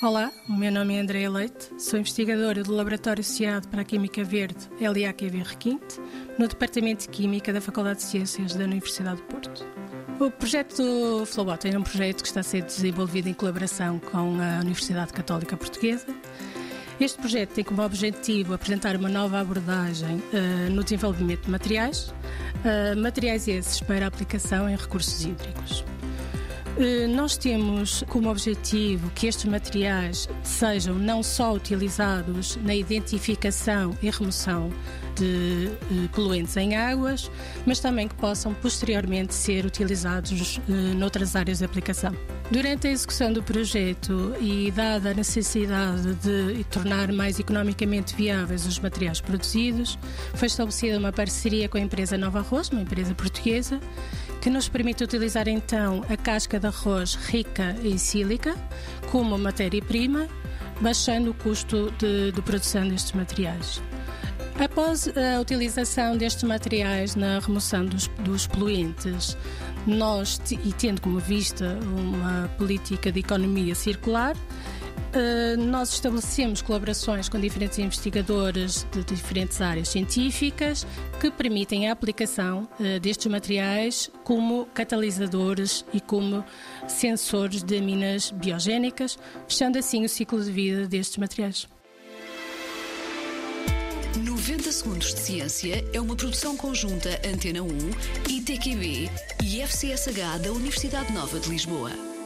Olá, o meu nome é Andréa Leite, sou investigadora do Laboratório Associado para a Química Verde LAQV Requinte, no Departamento de Química da Faculdade de Ciências da Universidade de Porto. O projeto Flowbot é um projeto que está a ser desenvolvido em colaboração com a Universidade Católica Portuguesa. Este projeto tem como objetivo apresentar uma nova abordagem uh, no desenvolvimento de materiais, uh, materiais esses para aplicação em recursos hídricos. Eh, nós temos como objetivo que estes materiais sejam não só utilizados na identificação e remoção de eh, poluentes em águas, mas também que possam posteriormente ser utilizados eh, noutras áreas de aplicação. Durante a execução do projeto e dada a necessidade de tornar mais economicamente viáveis os materiais produzidos, foi estabelecida uma parceria com a empresa Nova Arroz, uma empresa portuguesa, que nos permite utilizar então a casca de arroz rica em sílica como matéria-prima, baixando o custo de, de produção destes materiais. Após a utilização destes materiais na remoção dos, dos poluentes, nós, e tendo como vista uma política de economia circular, Uh, nós estabelecemos colaborações com diferentes investigadores de diferentes áreas científicas que permitem a aplicação uh, destes materiais como catalisadores e como sensores de minas biogénicas, fechando assim o ciclo de vida destes materiais. 90 Segundos de Ciência é uma produção conjunta Antena 1, ITQB e FCSH da Universidade Nova de Lisboa.